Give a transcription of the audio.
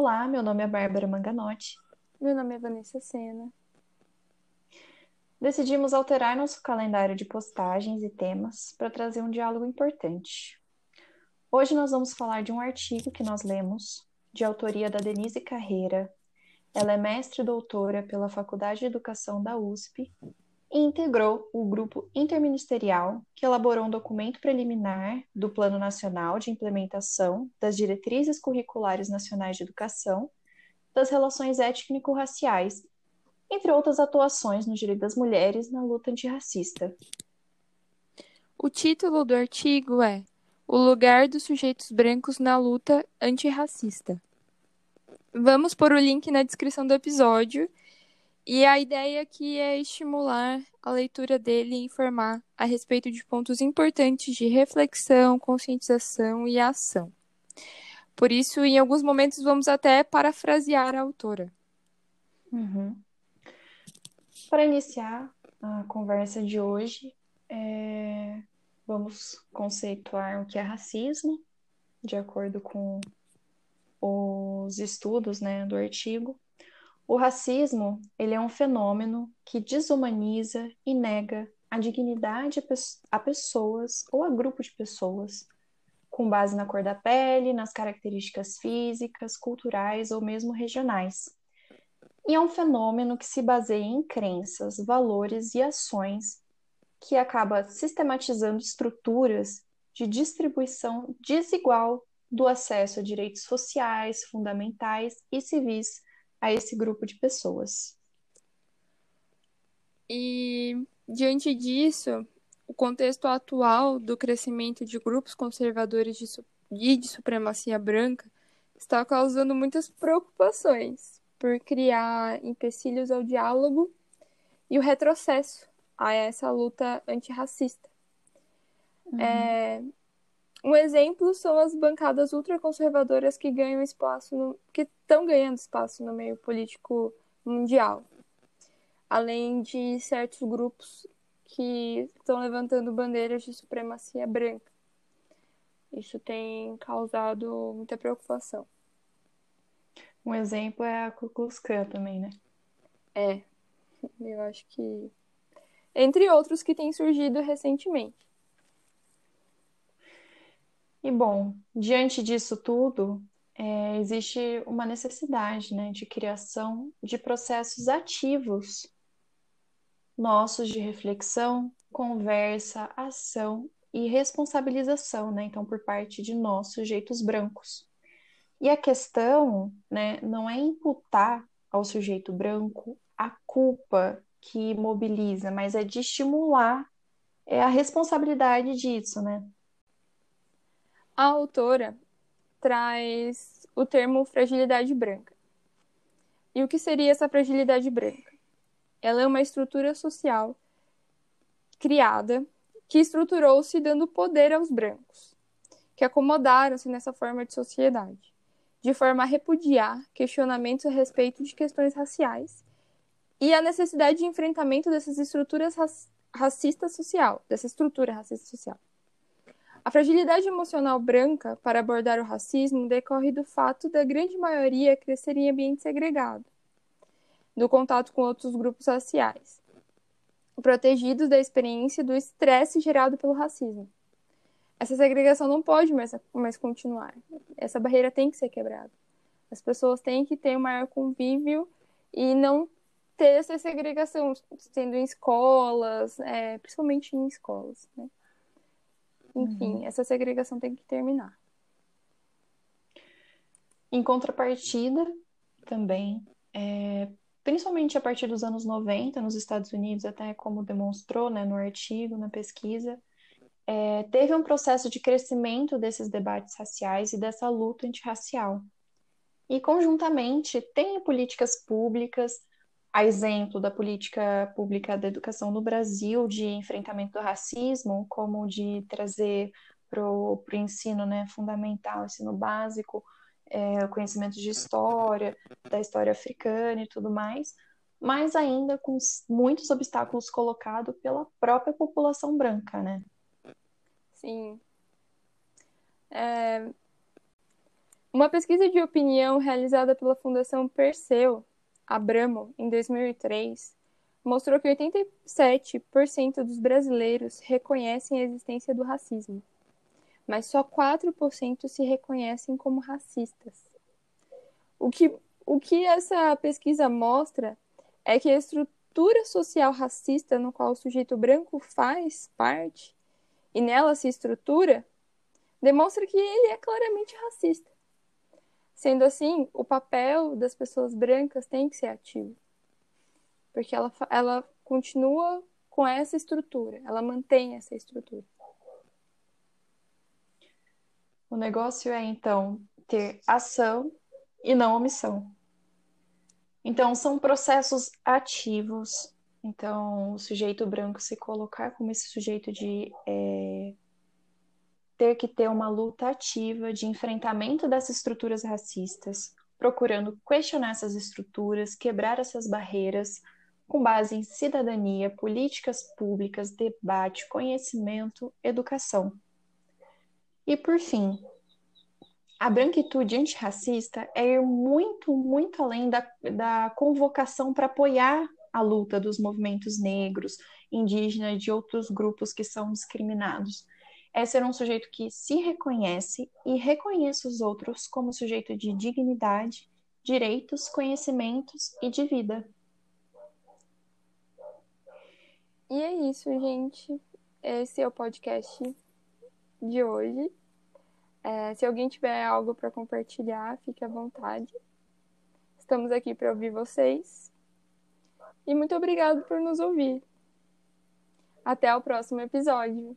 Olá, meu nome é Bárbara Manganotti. Meu nome é Vanessa Sena. Decidimos alterar nosso calendário de postagens e temas para trazer um diálogo importante. Hoje nós vamos falar de um artigo que nós lemos, de autoria da Denise Carreira. Ela é mestre e doutora pela Faculdade de Educação da USP e integrou o grupo interministerial que elaborou um documento preliminar do Plano Nacional de Implementação das Diretrizes Curriculares Nacionais de Educação das Relações Étnico-Raciais, entre outras atuações no direito das mulheres na luta antirracista. O título do artigo é O lugar dos sujeitos brancos na luta antirracista. Vamos pôr o link na descrição do episódio e a ideia aqui é estimular a leitura dele e informar a respeito de pontos importantes de reflexão, conscientização e ação. Por isso, em alguns momentos, vamos até parafrasear a autora. Uhum. Para iniciar a conversa de hoje, é... vamos conceituar o que é racismo, de acordo com os estudos né, do artigo. O racismo, ele é um fenômeno que desumaniza e nega a dignidade a pessoas ou a grupo de pessoas, com base na cor da pele, nas características físicas, culturais ou mesmo regionais. E é um fenômeno que se baseia em crenças, valores e ações que acaba sistematizando estruturas de distribuição desigual do acesso a direitos sociais, fundamentais e civis a esse grupo de pessoas. E diante disso, o contexto atual do crescimento de grupos conservadores de, e de supremacia branca está causando muitas preocupações por criar empecilhos ao diálogo e o retrocesso a essa luta antirracista. Uhum. É, um exemplo são as bancadas ultraconservadoras que ganham espaço, no, que estão ganhando espaço no meio político mundial, além de certos grupos que estão levantando bandeiras de supremacia branca. Isso tem causado muita preocupação. Um exemplo é a Ku Klux Klan também, né? É, eu acho que. Entre outros que têm surgido recentemente. E bom, diante disso tudo, é, existe uma necessidade né, de criação de processos ativos nossos de reflexão, conversa, ação e responsabilização, né? Então, por parte de nós, sujeitos brancos. E a questão, né, não é imputar ao sujeito branco a culpa que mobiliza, mas é de estimular é a responsabilidade disso, né? A autora traz o termo fragilidade branca. E o que seria essa fragilidade branca? Ela é uma estrutura social criada que estruturou-se dando poder aos brancos, que acomodaram-se nessa forma de sociedade, de forma a repudiar questionamentos a respeito de questões raciais e a necessidade de enfrentamento dessas estruturas racistas social, dessa estrutura racista social. A fragilidade emocional branca para abordar o racismo decorre do fato da grande maioria crescer em ambiente segregado, do contato com outros grupos raciais, protegidos da experiência do estresse gerado pelo racismo. Essa segregação não pode mais, mais continuar. Essa barreira tem que ser quebrada. As pessoas têm que ter um maior convívio e não ter essa segregação, sendo em escolas, é, principalmente em escolas. Né? Enfim, uhum. essa segregação tem que terminar. Em contrapartida, também, é, principalmente a partir dos anos 90, nos Estados Unidos, até como demonstrou né, no artigo, na pesquisa, é, teve um processo de crescimento desses debates raciais e dessa luta antirracial. E, conjuntamente, tem políticas públicas a exemplo da política pública da educação no Brasil de enfrentamento do racismo, como de trazer para o ensino né, fundamental, ensino básico, é, conhecimento de história, da história africana e tudo mais, mas ainda com muitos obstáculos colocados pela própria população branca, né? Sim. É... Uma pesquisa de opinião realizada pela Fundação Perseu Abramo em 2003 mostrou que 87% dos brasileiros reconhecem a existência do racismo, mas só 4% se reconhecem como racistas. O que, o que essa pesquisa mostra é que a estrutura social racista no qual o sujeito branco faz parte e nela se estrutura demonstra que ele é claramente racista. Sendo assim, o papel das pessoas brancas tem que ser ativo. Porque ela, ela continua com essa estrutura, ela mantém essa estrutura. O negócio é, então, ter ação e não omissão. Então, são processos ativos. Então, o sujeito branco se colocar como esse sujeito de é, ter que ter uma luta ativa de enfrentamento dessas estruturas racistas, procurando questionar essas estruturas, quebrar essas barreiras, com base em cidadania, políticas públicas, debate, conhecimento, educação. E por fim, a branquitude antirracista é ir muito, muito além da, da convocação para apoiar a luta dos movimentos negros, indígenas e de outros grupos que são discriminados. É ser um sujeito que se reconhece e reconhece os outros como sujeito de dignidade, direitos, conhecimentos e de vida. E é isso, gente. Esse é o podcast de hoje. É, se alguém tiver algo para compartilhar, fique à vontade. Estamos aqui para ouvir vocês. E muito obrigado por nos ouvir. Até o próximo episódio.